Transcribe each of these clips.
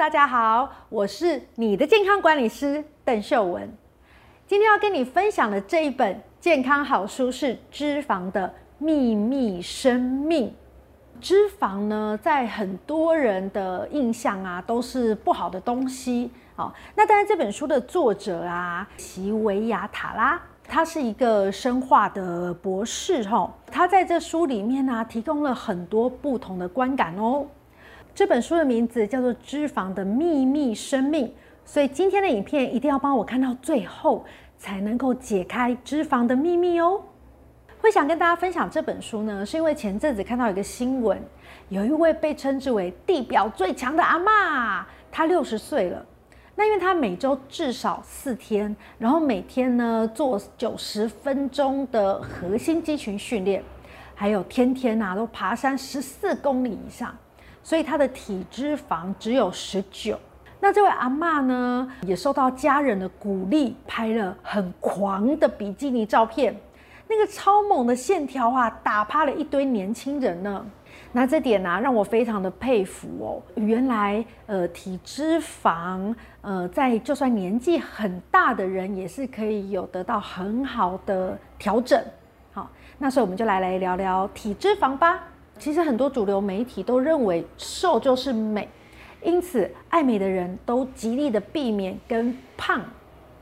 大家好，我是你的健康管理师邓秀文。今天要跟你分享的这一本健康好书是《脂肪的秘密生命》。脂肪呢，在很多人的印象啊，都是不好的东西。好，那当然这本书的作者啊，席维亚塔拉，他是一个生化的博士。哈，他在这书里面呢，提供了很多不同的观感哦。这本书的名字叫做《脂肪的秘密生命》，所以今天的影片一定要帮我看到最后，才能够解开脂肪的秘密哦。会想跟大家分享这本书呢，是因为前阵子看到一个新闻，有一位被称之为地表最强的阿嬷，她六十岁了。那因为她每周至少四天，然后每天呢做九十分钟的核心肌群训练，还有天天呐、啊、都爬山十四公里以上。所以她的体脂肪只有十九。那这位阿嬷呢，也受到家人的鼓励，拍了很狂的比基尼照片。那个超猛的线条啊，打趴了一堆年轻人呢。那这点呢、啊，让我非常的佩服哦。原来，呃，体脂肪，呃，在就算年纪很大的人，也是可以有得到很好的调整。好，那所以我们就来来聊聊体脂肪吧。其实很多主流媒体都认为瘦就是美，因此爱美的人都极力的避免跟胖、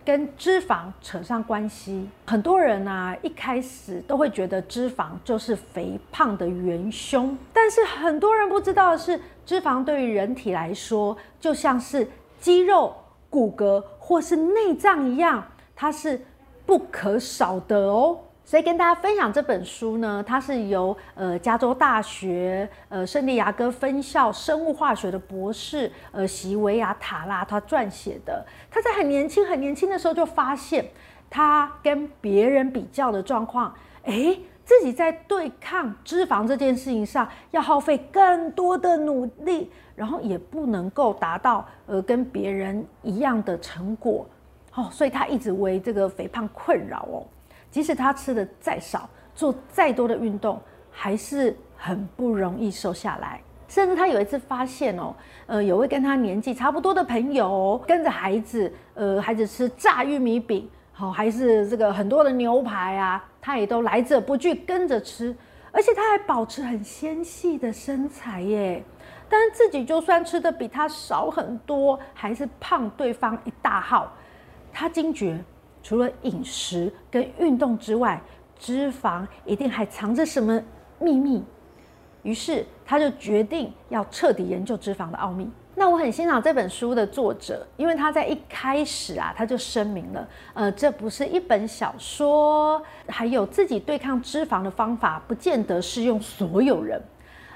跟脂肪扯上关系。很多人啊，一开始都会觉得脂肪就是肥胖的元凶，但是很多人不知道的是，脂肪对于人体来说，就像是肌肉、骨骼或是内脏一样，它是不可少的哦。所以跟大家分享这本书呢，它是由呃加州大学呃圣地亚哥分校生物化学的博士呃席维亚塔拉他撰写的。他在很年轻很年轻的时候就发现，他跟别人比较的状况，诶，自己在对抗脂肪这件事情上要耗费更多的努力，然后也不能够达到呃跟别人一样的成果，哦，所以他一直为这个肥胖困扰哦。即使他吃的再少，做再多的运动，还是很不容易瘦下来。甚至他有一次发现哦，呃，有位跟他年纪差不多的朋友，跟着孩子，呃，孩子吃炸玉米饼，好，还是这个很多的牛排啊，他也都来者不拒跟着吃，而且他还保持很纤细的身材耶。但是自己就算吃的比他少很多，还是胖对方一大号。他惊觉。除了饮食跟运动之外，脂肪一定还藏着什么秘密。于是他就决定要彻底研究脂肪的奥秘。那我很欣赏这本书的作者，因为他在一开始啊，他就声明了，呃，这不是一本小说，还有自己对抗脂肪的方法，不见得适用所有人。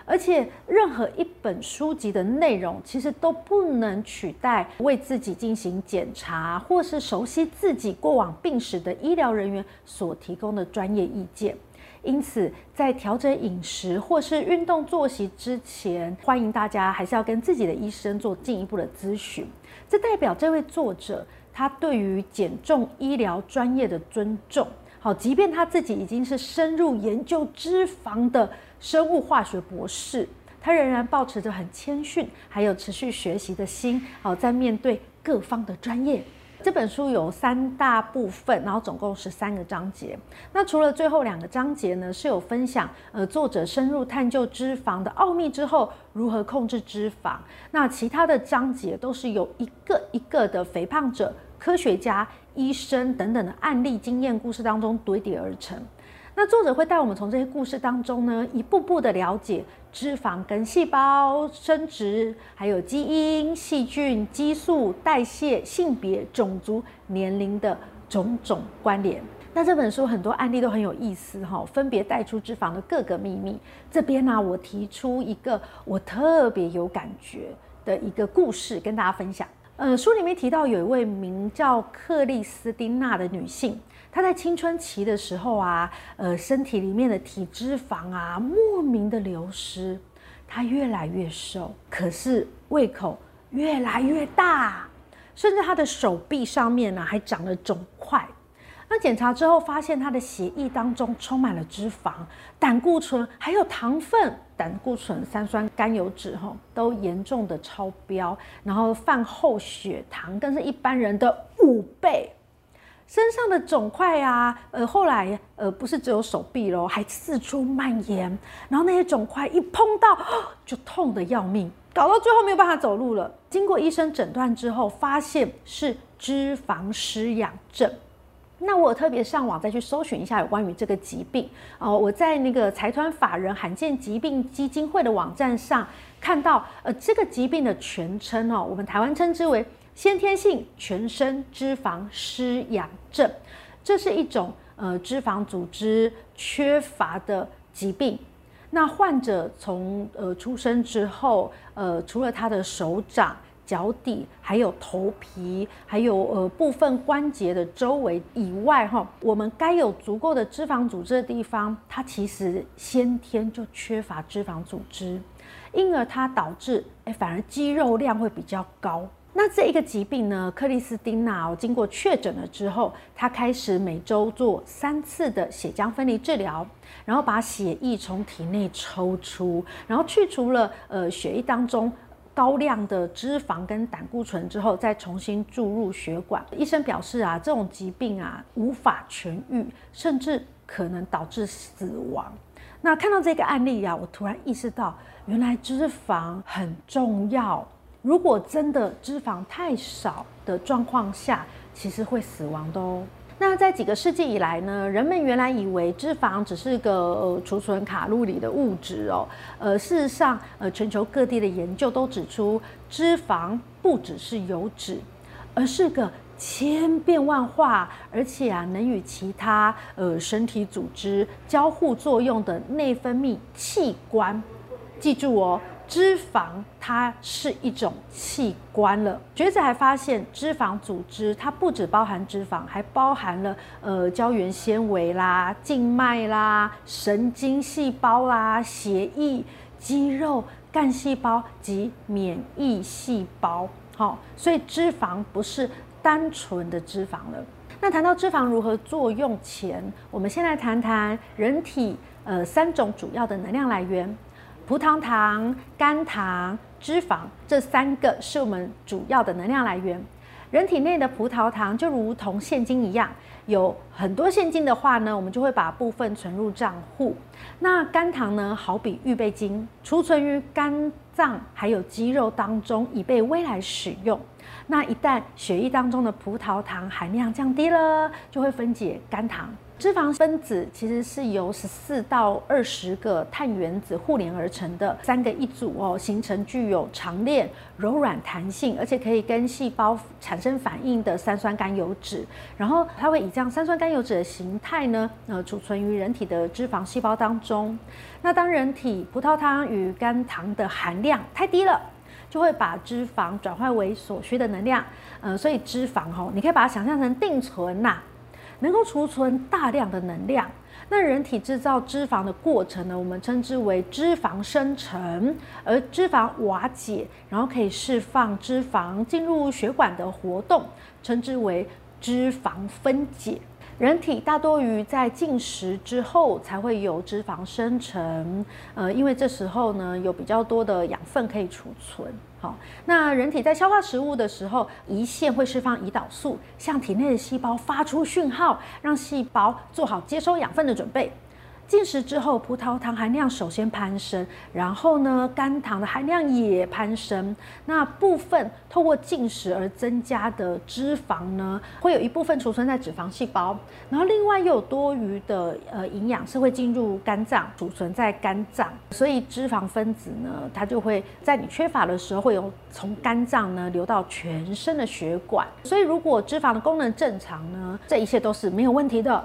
而且，任何一本书籍的内容，其实都不能取代为自己进行检查，或是熟悉自己过往病史的医疗人员所提供的专业意见。因此，在调整饮食或是运动作息之前，欢迎大家还是要跟自己的医生做进一步的咨询。这代表这位作者他对于减重医疗专业的尊重。好，即便他自己已经是深入研究脂肪的生物化学博士，他仍然保持着很谦逊，还有持续学习的心。好，在面对各方的专业。这本书有三大部分，然后总共十三个章节。那除了最后两个章节呢，是有分享呃作者深入探究脂肪的奥秘之后如何控制脂肪。那其他的章节都是由一个一个的肥胖者。科学家、医生等等的案例经验故事当中堆叠而成。那作者会带我们从这些故事当中呢，一步步的了解脂肪跟细胞生殖，还有基因、细菌、激素、代谢、性别、种族、年龄的种种关联。那这本书很多案例都很有意思哈，分别带出脂肪的各个秘密。这边呢，我提出一个我特别有感觉的一个故事跟大家分享。呃，书里面提到有一位名叫克里斯汀娜的女性，她在青春期的时候啊，呃，身体里面的体脂肪啊莫名的流失，她越来越瘦，可是胃口越来越大，甚至她的手臂上面呢还长了肿块。那检查之后发现他的血液当中充满了脂肪、胆固醇，还有糖分、胆固醇、三酸甘油酯，哈，都严重的超标，然后饭后血糖更是一般人的五倍。身上的肿块啊，呃，后来呃不是只有手臂咯，还四处蔓延，然后那些肿块一碰到就痛得要命，搞到最后没有办法走路了。经过医生诊断之后，发现是脂肪失养症。那我特别上网再去搜寻一下有关于这个疾病哦，我在那个财团法人罕见疾病基金会的网站上看到，呃，这个疾病的全称哦，我们台湾称之为。先天性全身脂肪失养症，这是一种呃脂肪组织缺乏的疾病。那患者从呃出生之后，呃除了他的手掌、脚底，还有头皮，还有呃部分关节的周围以外，哈，我们该有足够的脂肪组织的地方，它其实先天就缺乏脂肪组织，因而它导致哎反而肌肉量会比较高。那这一个疾病呢，克里斯汀娜哦，经过确诊了之后，她开始每周做三次的血浆分离治疗，然后把血液从体内抽出，然后去除了呃血液当中高量的脂肪跟胆固醇之后，再重新注入血管。医生表示啊，这种疾病啊无法痊愈，甚至可能导致死亡。那看到这个案例啊，我突然意识到，原来脂肪很重要。如果真的脂肪太少的状况下，其实会死亡的哦。那在几个世纪以来呢，人们原来以为脂肪只是个呃储存卡路里的物质哦。呃，事实上，呃，全球各地的研究都指出，脂肪不只是油脂，而是个千变万化，而且啊，能与其他呃身体组织交互作用的内分泌器官。记住哦。脂肪它是一种器官了。学者还发现，脂肪组织它不只包含脂肪，还包含了呃胶原纤维啦、静脉啦、神经细胞啦、血液、肌肉、干细胞及免疫细胞。好，所以脂肪不是单纯的脂肪了。那谈到脂肪如何作用前，我们先来谈谈人体呃三种主要的能量来源。葡萄糖、肝糖、脂肪，这三个是我们主要的能量来源。人体内的葡萄糖就如同现金一样，有很多现金的话呢，我们就会把部分存入账户。那肝糖呢，好比预备金，储存于肝脏还有肌肉当中，以备未来使用。那一旦血液当中的葡萄糖含量降低了，就会分解肝糖。脂肪分子其实是由十四到二十个碳原子互连而成的三个一组哦，形成具有长链、柔软弹性，而且可以跟细胞产生反应的三酸甘油脂。然后它会以这样三酸甘油脂的形态呢，呃，储存于人体的脂肪细胞当中。那当人体葡萄糖与肝糖的含量太低了，就会把脂肪转换为所需的能量。呃，所以脂肪哦，你可以把它想象成定存呐。能够储存大量的能量，那人体制造脂肪的过程呢，我们称之为脂肪生成，而脂肪瓦解，然后可以释放脂肪进入血管的活动，称之为脂肪分解。人体大多于在进食之后才会有脂肪生成，呃，因为这时候呢有比较多的养分可以储存。好，那人体在消化食物的时候，胰腺会释放胰岛素，向体内的细胞发出讯号，让细胞做好接收养分的准备。进食之后，葡萄糖含量首先攀升，然后呢，肝糖的含量也攀升。那部分透过进食而增加的脂肪呢，会有一部分储存在脂肪细胞，然后另外又有多余的呃营养是会进入肝脏储存在肝脏，所以脂肪分子呢，它就会在你缺乏的时候，会有从肝脏呢流到全身的血管。所以如果脂肪的功能正常呢，这一切都是没有问题的。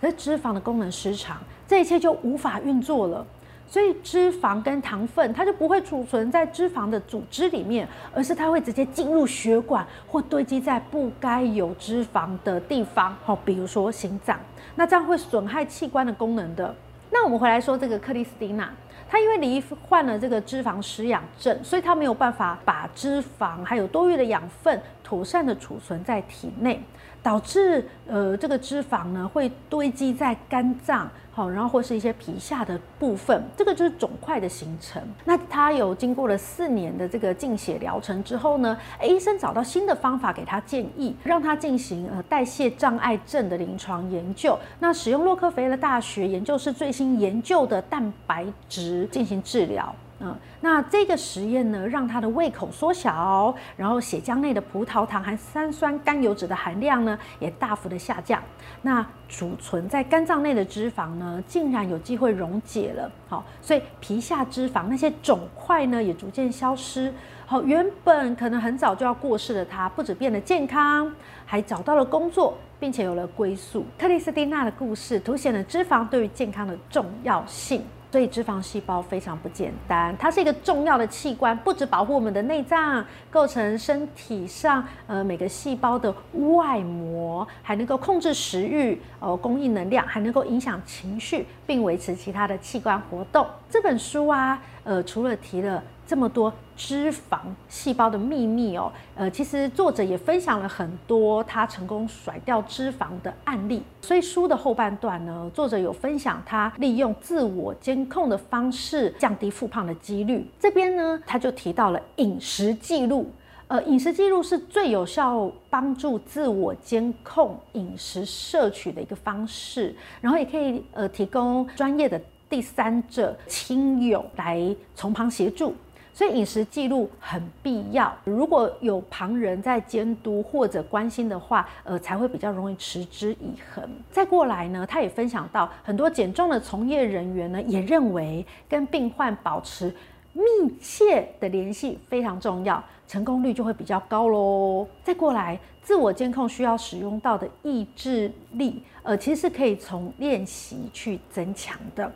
可是脂肪的功能失常，这一切就无法运作了。所以脂肪跟糖分，它就不会储存在脂肪的组织里面，而是它会直接进入血管或堆积在不该有脂肪的地方。好，比如说心脏，那这样会损害器官的功能的。那我们回来说这个克里斯蒂娜，她因为罹患了这个脂肪失养症，所以她没有办法把脂肪还有多余的养分。妥善的储存在体内，导致呃这个脂肪呢会堆积在肝脏，好，然后或是一些皮下的部分，这个就是肿块的形成。那他有经过了四年的这个净血疗程之后呢，医生找到新的方法给他建议，让他进行呃代谢障碍症的临床研究。那使用洛克菲勒大学研究室最新研究的蛋白质进行治疗。嗯，那这个实验呢，让他的胃口缩小，然后血浆内的葡萄糖含三酸甘油酯的含量呢，也大幅的下降。那储存在肝脏内的脂肪呢，竟然有机会溶解了。好，所以皮下脂肪那些肿块呢，也逐渐消失。好，原本可能很早就要过世的他，不止变得健康，还找到了工作，并且有了归宿。克里斯蒂娜的故事凸显了脂肪对于健康的重要性。所以脂肪细胞非常不简单，它是一个重要的器官，不止保护我们的内脏，构成身体上呃每个细胞的外膜，还能够控制食欲，呃供应能量，还能够影响情绪，并维持其他的器官活动。这本书啊，呃除了提了。这么多脂肪细胞的秘密哦，呃，其实作者也分享了很多他成功甩掉脂肪的案例。所以书的后半段呢，作者有分享他利用自我监控的方式降低复胖的几率。这边呢，他就提到了饮食记录，呃，饮食记录是最有效帮助自我监控饮食摄取的一个方式，然后也可以呃提供专业的第三者亲友来从旁协助。所以饮食记录很必要，如果有旁人在监督或者关心的话，呃，才会比较容易持之以恒。再过来呢，他也分享到，很多减重的从业人员呢，也认为跟病患保持密切的联系非常重要，成功率就会比较高喽。再过来，自我监控需要使用到的意志力，呃，其实是可以从练习去增强的。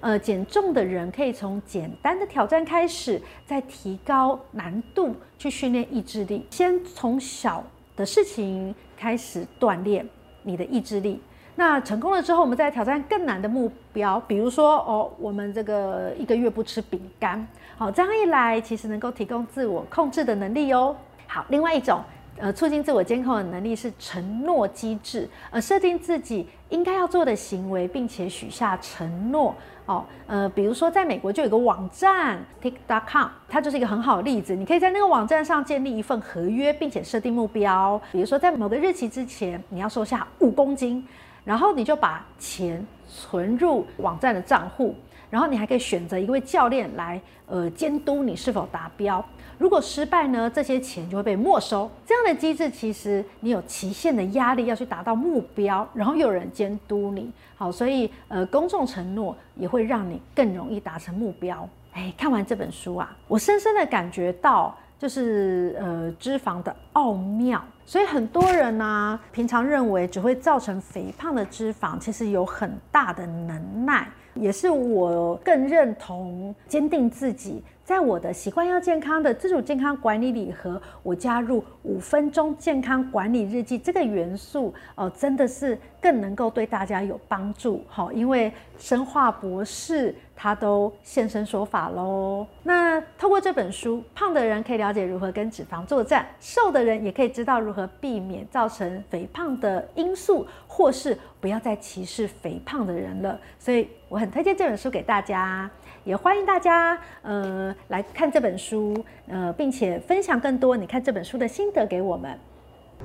呃，减重的人可以从简单的挑战开始，再提高难度去训练意志力。先从小的事情开始锻炼你的意志力。那成功了之后，我们再挑战更难的目标，比如说哦，我们这个一个月不吃饼干。好，这样一来，其实能够提供自我控制的能力哦。好，另外一种。呃，促进自我监控的能力是承诺机制，呃，设定自己应该要做的行为，并且许下承诺。哦，呃，比如说，在美国就有个网站 Tick.com，它就是一个很好的例子。你可以在那个网站上建立一份合约，并且设定目标。比如说，在某个日期之前，你要瘦下五公斤，然后你就把钱存入网站的账户，然后你还可以选择一位教练来，呃，监督你是否达标。如果失败呢，这些钱就会被没收。这样的机制其实你有期限的压力要去达到目标，然后又有人监督你。好，所以呃，公众承诺也会让你更容易达成目标。哎，看完这本书啊，我深深的感觉到就是呃脂肪的奥妙。所以很多人呢、平常认为只会造成肥胖的脂肪，其实有很大的能耐。也是我更认同坚定自己。在我的习惯要健康的自主健康管理礼盒，我加入五分钟健康管理日记这个元素，哦，真的是更能够对大家有帮助。好，因为生化博士他都现身说法喽。那透过这本书，胖的人可以了解如何跟脂肪作战，瘦的人也可以知道如何避免造成肥胖的因素，或是不要再歧视肥胖的人了。所以我很推荐这本书给大家。也欢迎大家，呃，来看这本书，呃，并且分享更多你看这本书的心得给我们。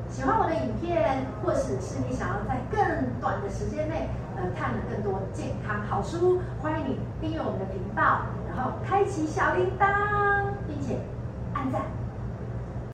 喜欢我的影片，或者是你想要在更短的时间内，呃，看更多健康好书，欢迎你订阅我们的频道，然后开启小铃铛，并且按赞。